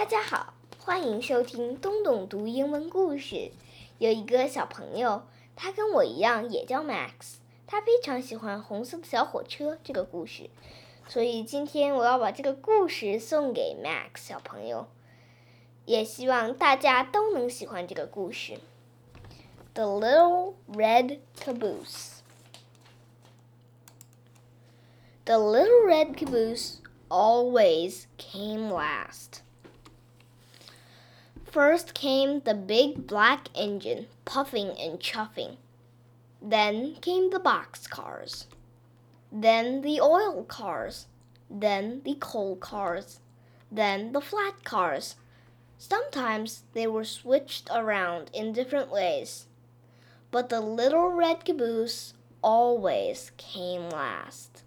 大家好，欢迎收听东东读英文故事。有一个小朋友，他跟我一样也叫 Max，他非常喜欢《红色的小火车》这个故事，所以今天我要把这个故事送给 Max 小朋友，也希望大家都能喜欢这个故事。The Little Red Caboose. The little red caboose always came last. First came the big black engine, puffing and chuffing. Then came the box cars. Then the oil cars. Then the coal cars. Then the flat cars. Sometimes they were switched around in different ways. But the little red caboose always came last.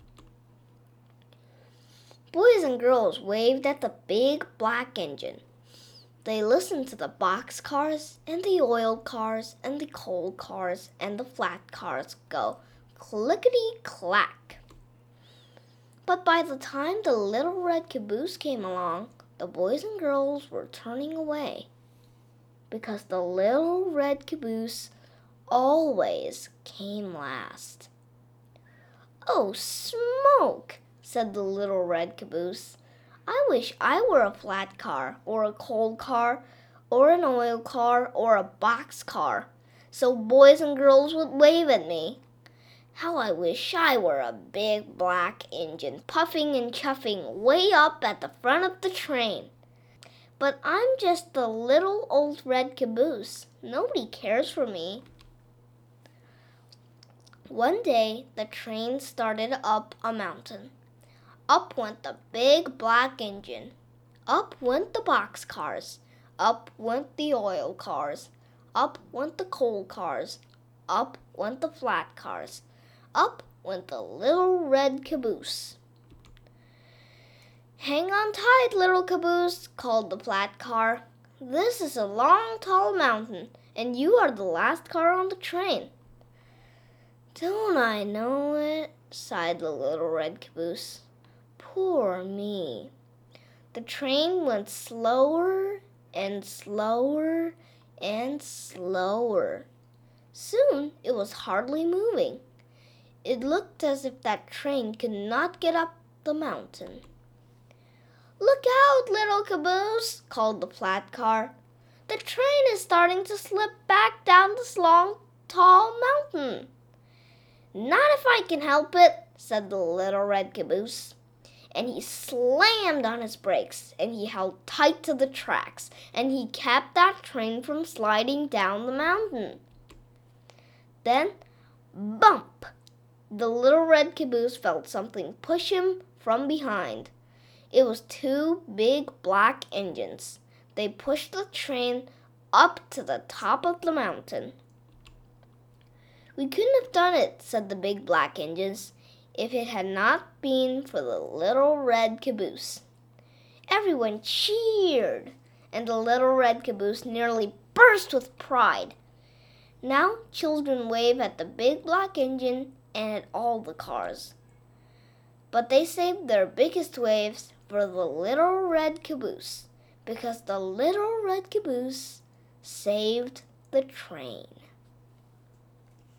Boys and girls waved at the big black engine. They listened to the box cars and the oil cars and the coal cars and the flat cars go clickety clack. But by the time the little red caboose came along, the boys and girls were turning away because the little red caboose always came last. Oh, smoke! said the little red caboose. I wish I were a flat car, or a coal car, or an oil car, or a box car, so boys and girls would wave at me. How I wish I were a big black engine, puffing and chuffing way up at the front of the train. But I'm just the little old red caboose. Nobody cares for me. One day, the train started up a mountain. Up went the big black engine. Up went the box cars. Up went the oil cars. Up went the coal cars. Up went the flat cars. Up went the little red caboose. Hang on tight, little caboose, called the flat car. This is a long, tall mountain, and you are the last car on the train. Don't I know it? sighed the little red caboose. Poor me. The train went slower and slower and slower. Soon it was hardly moving. It looked as if that train could not get up the mountain. Look out, little caboose, called the flat car. The train is starting to slip back down this long, tall mountain. Not if I can help it, said the little red caboose and he slammed on his brakes and he held tight to the tracks and he kept that train from sliding down the mountain. Then, bump! The little red caboose felt something push him from behind. It was two big black engines. They pushed the train up to the top of the mountain. We couldn't have done it, said the big black engines if it had not been for the little red caboose. Everyone cheered, and the little red caboose nearly burst with pride. Now children wave at the big black engine and at all the cars. But they saved their biggest waves for the little red caboose because the little red caboose saved the train.